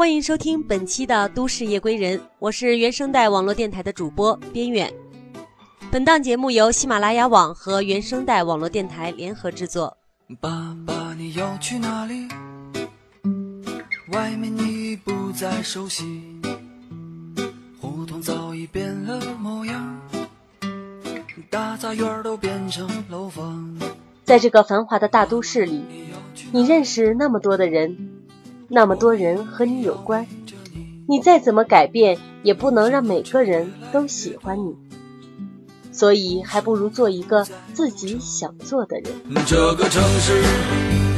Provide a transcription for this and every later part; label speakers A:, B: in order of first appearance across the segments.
A: 欢迎收听本期的《都市夜归人》，我是原声带网络电台的主播边远。本档节目由喜马拉雅网和原声带网络电台联合制作。
B: 爸爸，你要去哪里？外面已不再熟悉，胡同早已变了模样，大杂院都变成楼房。
A: 在这个繁华的大都市里，你认识那么多的人。那么多人和你有关，你再怎么改变，也不能让每个人都喜欢你。所以，还不如做一个自己想做的人。
B: 这个城市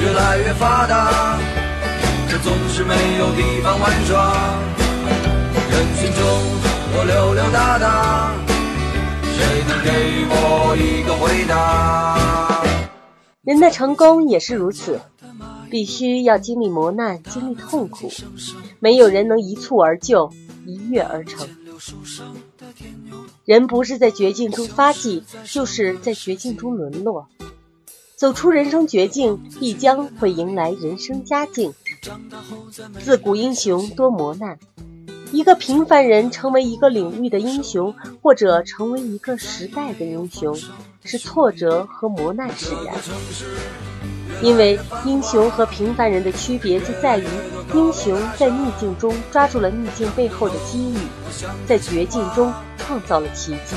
B: 越来越发达，可总是没有地方玩耍。人群中我溜溜达达，谁能给我一个回答？
A: 人的成功也是如此。必须要经历磨难，经历痛苦，没有人能一蹴而就，一跃而成。人不是在绝境中发迹，就是在绝境中沦落。走出人生绝境，必将会迎来人生佳境。自古英雄多磨难，一个平凡人成为一个领域的英雄，或者成为一个时代的英雄，是挫折和磨难使然。因为英雄和平凡人的区别就在于，英雄在逆境中抓住了逆境背后的机遇，在绝境中创造了奇迹；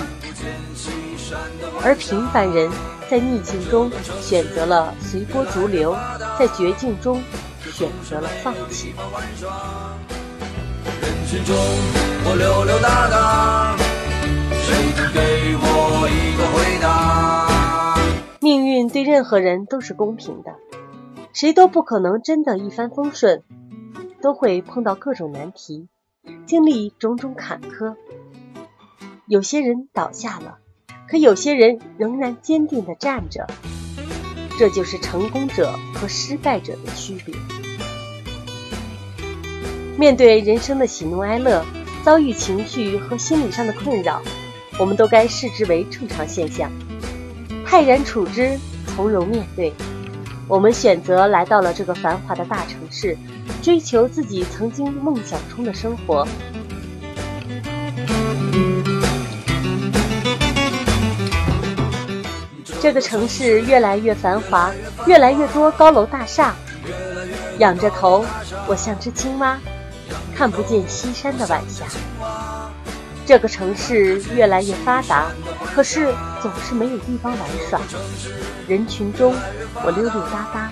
A: 而平凡人在逆境中选择了随波逐流，在绝境中选择了放弃。
B: 人群中我溜溜达达，
A: 对任何人都是公平的，谁都不可能真的一帆风顺，都会碰到各种难题，经历种种坎坷。有些人倒下了，可有些人仍然坚定地站着，这就是成功者和失败者的区别。面对人生的喜怒哀乐，遭遇情绪和心理上的困扰，我们都该视之为正常现象。泰然处之，从容面对。我们选择来到了这个繁华的大城市，追求自己曾经梦想中的生活。这个城市越来越繁华，越来越多高楼大厦。仰着头，我像只青蛙，看不见西山的晚霞。这个城市越来越发达，可是总是没有地方玩耍。人群中，我溜溜达达，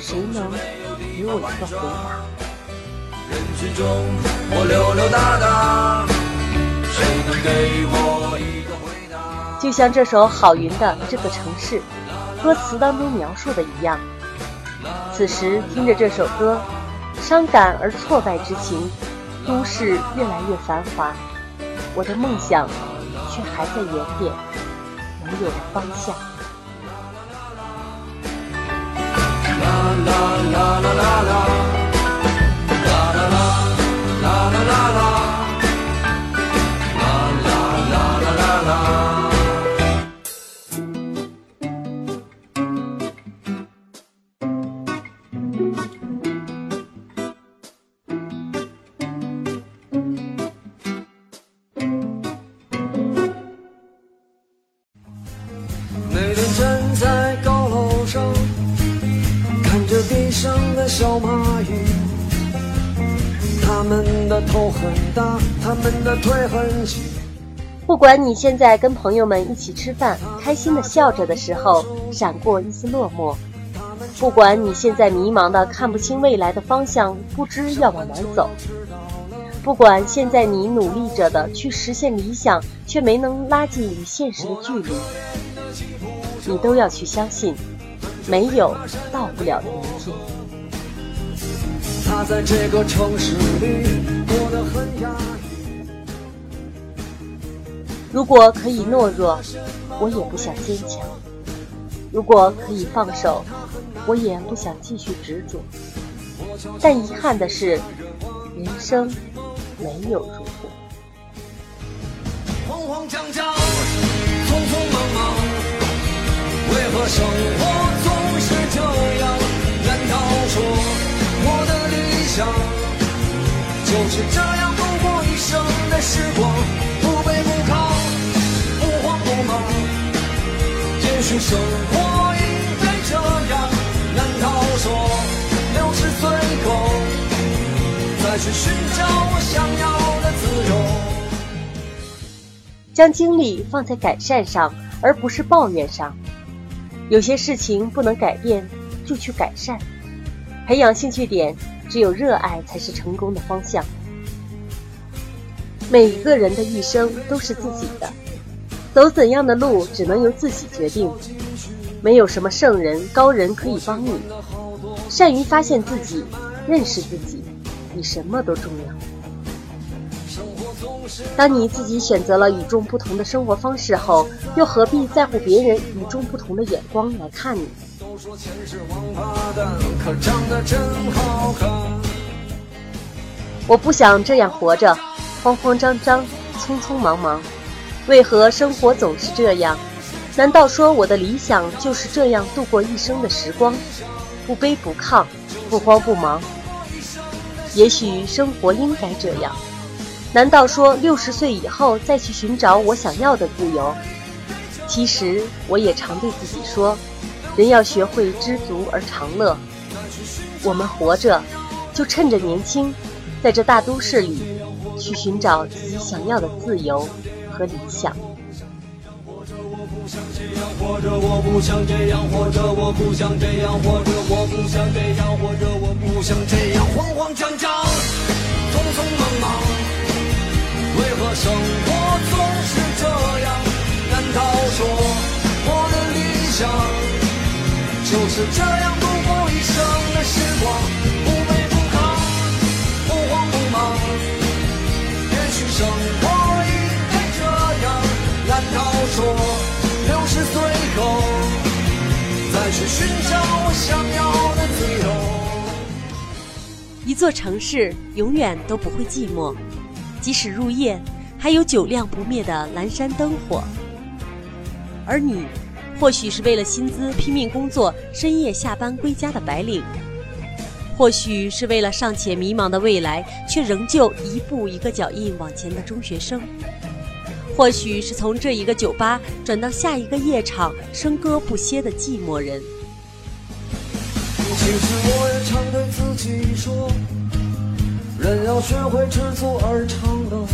A: 谁能给我一个回答？
B: 人群中，我溜溜达达，谁能给我一个回答？
A: 就像这首郝云的《这个城市》歌词当中描述的一样，此时听着这首歌，伤感而挫败之情，都市越来越繁华。我的梦想却还在原点，没有了方向。
B: 头很大，他们的腿很细。
A: 不管你现在跟朋友们一起吃饭，开心的笑着的时候，闪过一丝落寞；不管你现在迷茫的看不清未来的方向，不知要往哪走；不管现在你努力着的去实现理想，却没能拉近与现实的距离，你都要去相信，没有到不了的明天。
B: 他在这个城市里。
A: 如果可以懦弱，我也不想坚强；如果可以放手，我也不想继续执着。但遗憾的是，人生没有如果。
B: 慌慌张张，匆匆忙忙，为何生活总是这样？难道说我的理想就是这样度过一生的时光，不卑不亢，不慌不忙？也许生活应该这样。难道说六十岁后再去寻找我想要的自由？
A: 将精力放在改善上，而不是抱怨上。有些事情不能改变，就去改善。培养兴趣点，只有热爱才是成功的方向。每一个人的一生都是自己的，走怎样的路，只能由自己决定。没有什么圣人、高人可以帮你。善于发现自己，认识自己，比什么都重要。当你自己选择了与众不同的生活方式后，又何必在乎别人与众不同的眼光来看你？
B: 说钱是王八蛋，可长得真好看。
A: 我不想这样活着，慌慌张张，匆匆忙忙。为何生活总是这样？难道说我的理想就是这样度过一生的时光，不卑不亢，不慌不忙？也许生活应该这样。难道说六十岁以后再去寻找我想要的自由？其实我也常对自己说，人要学会知足而常乐。我们活着，就趁着年轻，在这大都市里，去寻找自己想要的自由和理想。
B: 我不想这样活着，我不想这样活着我不想这样，活着我不想这样，活着我不想这样，活着我不想这样，慌慌张张，匆匆忙忙，为何生活总是这样？难道说我的理想就是这样度过一生的时光，不卑不亢，不慌不忙？也许生活应该这样，难道说？六十岁后，再去寻找我想要的自由。
A: 一座城市永远都不会寂寞，即使入夜，还有久亮不灭的阑珊灯火。而你，或许是为了薪资拼命工作、深夜下班归家的白领；或许是为了尚且迷茫的未来，却仍旧一步一个脚印往前的中学生。或许是从这一个酒吧转到下一个夜场，笙歌不歇的寂寞人。
B: 其实我也常对自己说，人要学会知足而常乐。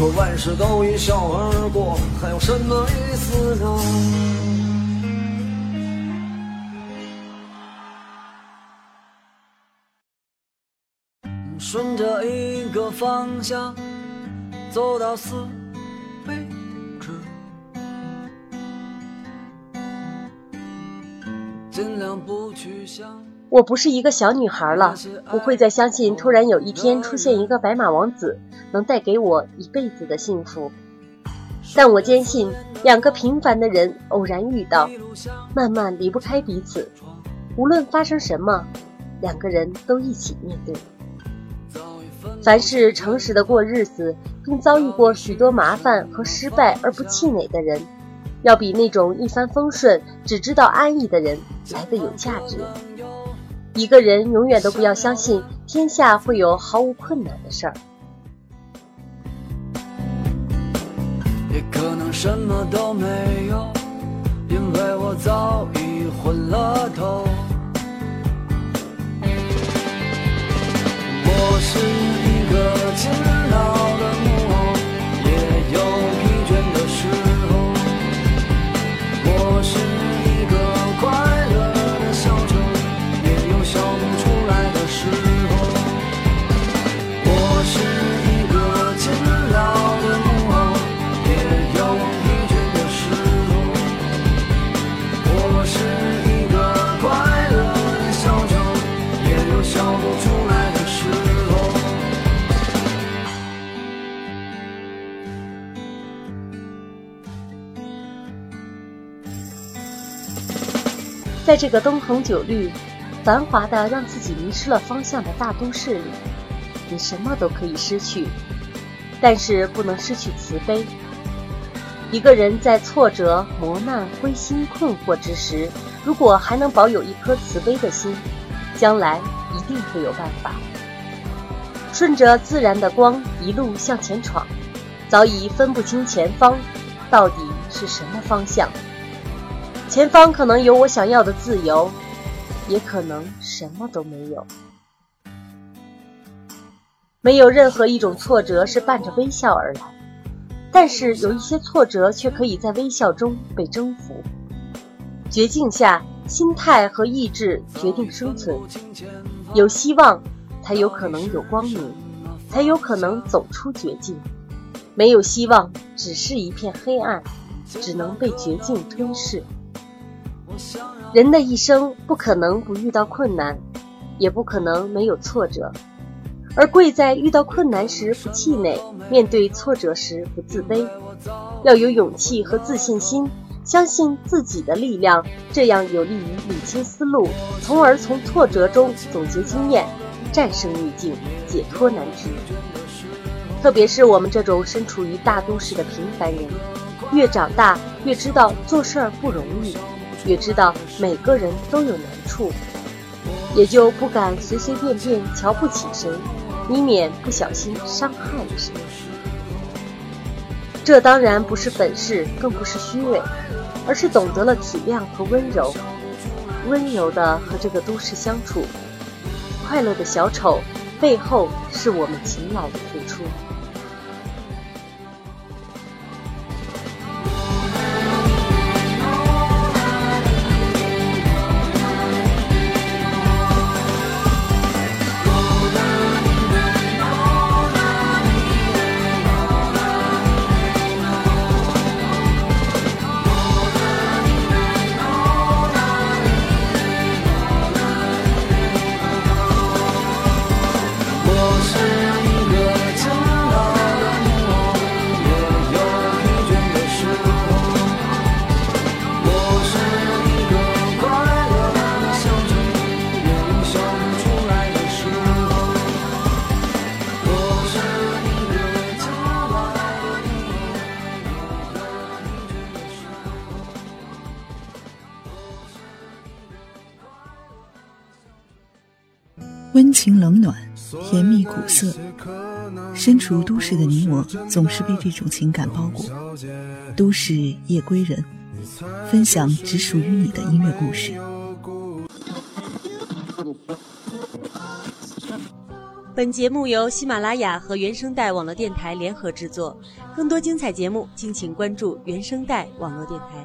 B: 可万事都一笑而过，还有什么意思呢？顺着一个方向。走到死为止，尽量不去想。
A: 我不是一个小女孩了，不会再相信突然有一天出现一个白马王子能带给我一辈子的幸福。但我坚信，两个平凡的人偶然遇到，慢慢离不开彼此。无论发生什么，两个人都一起面对。凡是诚实的过日子，并遭遇过许多麻烦和失败而不气馁的人，要比那种一帆风顺、只知道安逸的人来的有价值。一个人永远都不要相信天下会有毫无困难的事儿。
B: 也可能什么都没有因为我早已昏了头。
A: 我是一个勤劳的木偶也有这个灯红酒绿、繁华的让自己迷失了方向的大都市里，你什么都可以失去，但是不能失去慈悲。一个人在挫折、磨难、灰心、困惑之时，如果还能保有一颗慈悲的心，将来一定会有办法。顺着自然的光一路向前闯，早已分不清前方到底是什么方向。前方可能有我想要的自由，也可能什么都没有。没有任何一种挫折是伴着微笑而来，但是有一些挫折却可以在微笑中被征服。绝境下，心态和意志决定生存。有希望，才有可能有光明，才有可能走出绝境。没有希望，只是一片黑暗，只能被绝境吞噬。人的一生不可能不遇到困难，也不可能没有挫折，而贵在遇到困难时不气馁，面对挫折时不自卑，要有勇气和自信心，相信自己的力量，这样有利于理清思路，从而从挫折中总结经验，战胜逆境，解脱难题。特别是我们这种身处于大都市的平凡人，越长大越知道做事儿不容易。越知道每个人都有难处，也就不敢随随便便瞧不起谁，以免不小心伤害了谁。这当然不是本事，更不是虚伪，而是懂得了体谅和温柔，温柔的和这个都市相处。快乐的小丑背后，是我们勤劳的付出。
C: 情冷暖，甜蜜苦涩，身处都市的你我，总是被这种情感包裹。都市夜归人，分享只属于你的音乐故事。
A: 本节目由喜马拉雅和原声带网络电台联合制作，更多精彩节目，敬请关注原声带网络电台。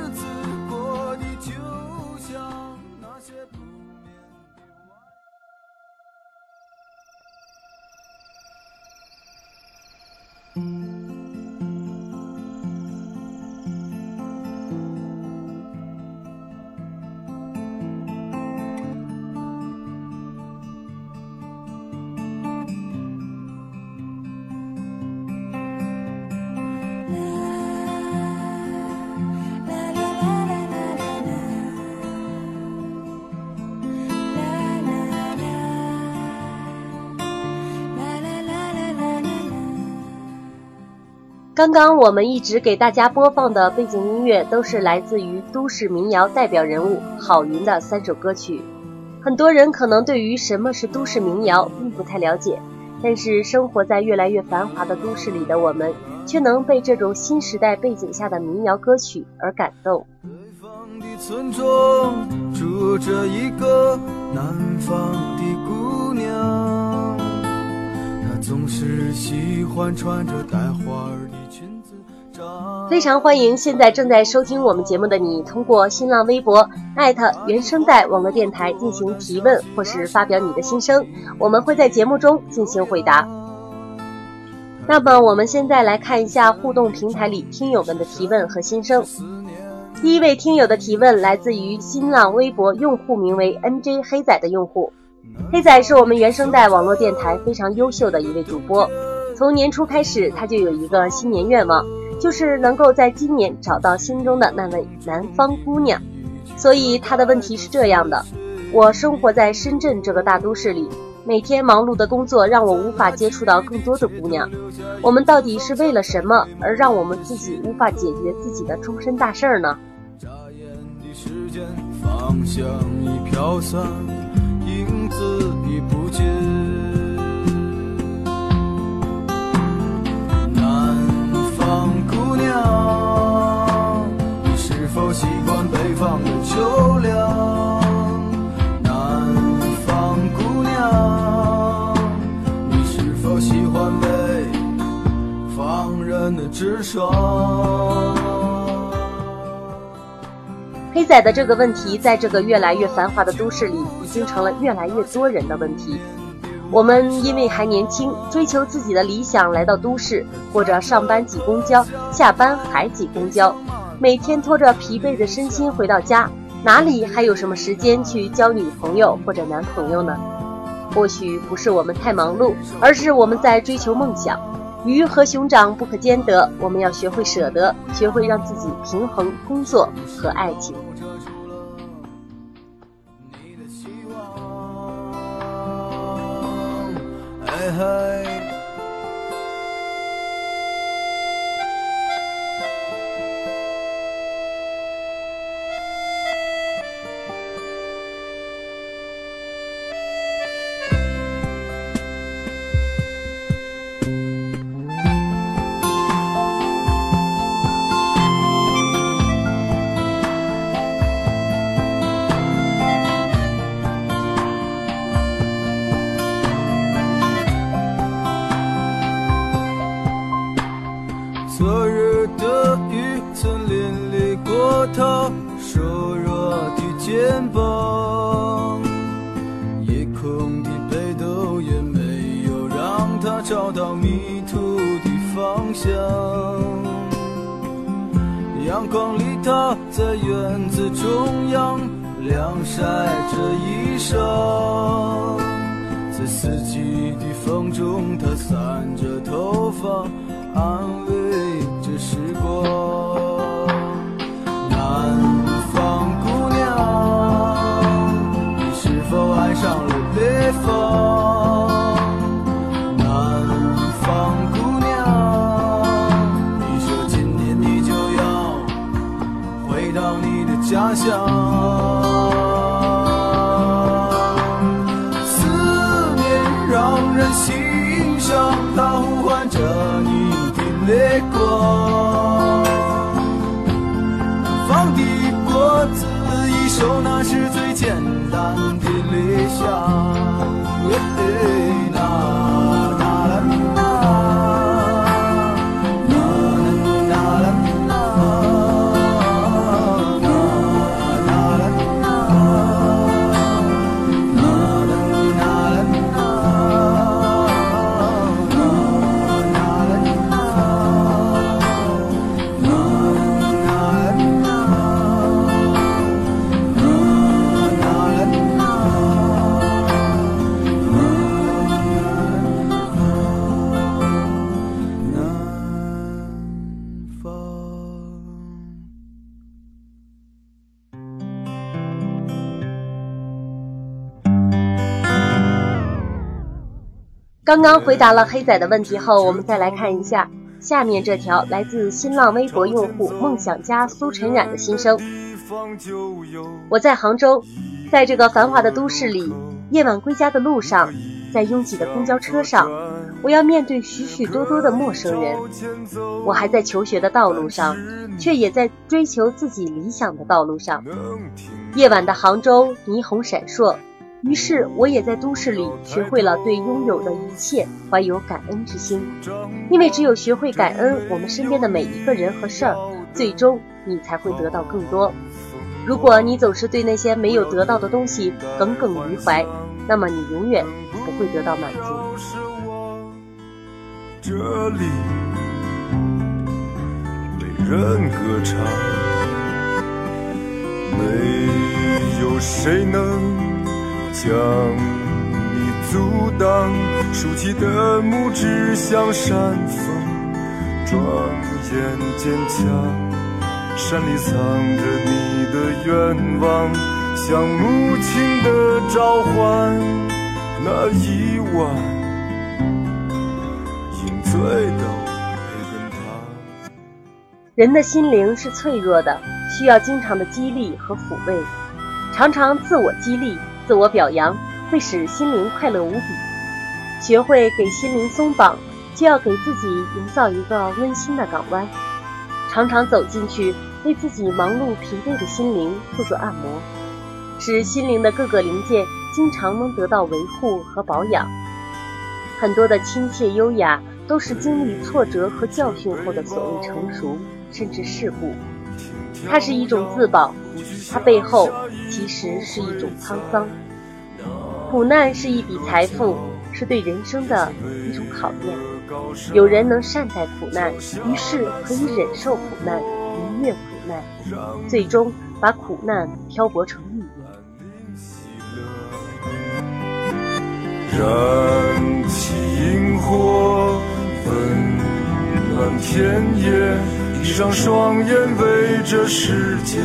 A: 刚刚我们一直给大家播放的背景音乐，都是来自于都市民谣代表人物郝云的三首歌曲。很多人可能对于什么是都市民谣并不太了解，但是生活在越来越繁华的都市里的我们，却能被这种新时代背景下的民谣歌曲而感动。
D: 南方的村庄住着一个南方的姑娘，她总是喜欢穿着带花儿的。
A: 非常欢迎现在正在收听我们节目的你，通过新浪微博艾特原声带网络电台进行提问或是发表你的心声，我们会在节目中进行回答。那么我们现在来看一下互动平台里听友们的提问和心声。第一位听友的提问来自于新浪微博用户名为 NJ 黑仔的用户。黑仔是我们原声带网络电台非常优秀的一位主播。从年初开始，他就有一个新年愿望，就是能够在今年找到心中的那位南方姑娘。所以他的问题是这样的：我生活在深圳这个大都市里，每天忙碌的工作让我无法接触到更多的姑娘。我们到底是为了什么而让我们自己无法解决自己的终身大事儿呢？
D: 时间方向已飘散，影子已不见。娘，你是否习惯北方的秋凉？南方姑娘，你是否喜欢北方人的直爽？
A: 黑仔的这个问题，在这个越来越繁华的都市里，已经成了越来越多人的问题。我们因为还年轻，追求自己的理想，来到都市，或者上班挤公交，下班还挤公交，每天拖着疲惫的身心回到家，哪里还有什么时间去交女朋友或者男朋友呢？或许不是我们太忙碌，而是我们在追求梦想。鱼和熊掌不可兼得，我们要学会舍得，学会让自己平衡工作和爱情。high.
D: 他找到迷途的方向阳光里，他在院子中央晾晒着衣裳，在四季的风中，他散着头发，安慰着时光。南方姑娘，你是否爱上了北方？乡，思念让人心伤，它呼唤着你的泪光。放的果子一熟，那是最简单的理想。刚刚回答了黑仔的问题后，我们再来看一下
A: 下面这条来自新浪微博用户梦想家苏晨冉的心声：我在杭州，在这个繁华的都市里，夜晚归家的路上，在拥挤的公交车上，我要面对许许多多的陌生人。我还在求学的道路上，却也在追求自己理想的道路上。夜晚的杭州，霓虹闪烁。于是，我也在都市里学会了对拥有的一切怀有感恩之心，因为只有学会感恩我们身边的每一个人和事儿，最终你才会得到更多。如果你总是对那些没有得到的东西耿耿于怀，那么你永远不会得到满足。
E: 这里没人歌唱，没有谁能。将你阻挡，竖起的拇指像山峰，庄严坚强。山里藏着你的愿望，像母亲的召唤。那一晚，饮醉的培根糖。
A: 人的心灵是脆弱的，需要经常的激励和抚慰，常常自我激励。自我表扬会使心灵快乐无比，学会给心灵松绑，就要给自己营造一个温馨的港湾，常常走进去，为自己忙碌疲惫的心灵做做按摩，使心灵的各个零件经常能得到维护和保养。很多的亲切优雅，都是经历挫折和教训后的所谓成熟，甚至世故。它是一种自保，它背后其实是一种沧桑。苦难是一笔财富，是对人生的一种考验。有人能善待苦难，于是可以忍受苦难，逾越苦难，最终把苦难漂泊成蜜。
E: 燃起萤火，温暖田野。闭上双眼，为这世界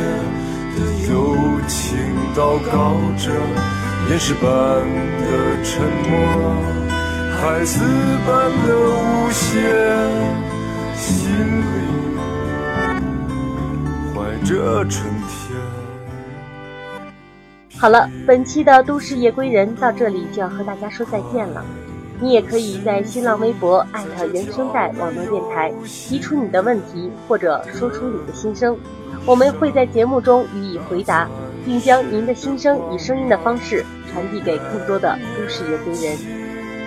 E: 的友情祷告着。岩石般的沉默，孩子般的无邪，心里怀着春天。
A: 好了，本期的都市夜归人到这里就要和大家说再见了。你也可以在新浪微博艾特原声带网络电台提出你的问题，或者说出你的心声，我们会在节目中予以回答，并将您的心声以声音的方式传递给更多的都市夜归人。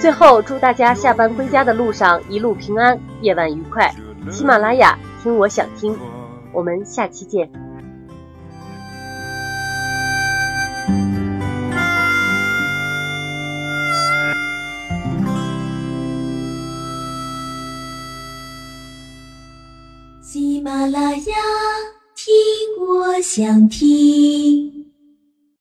A: 最后，祝大家下班归家的路上一路平安，夜晚愉快。喜马拉雅听我想听，我们下期见。
F: 想听。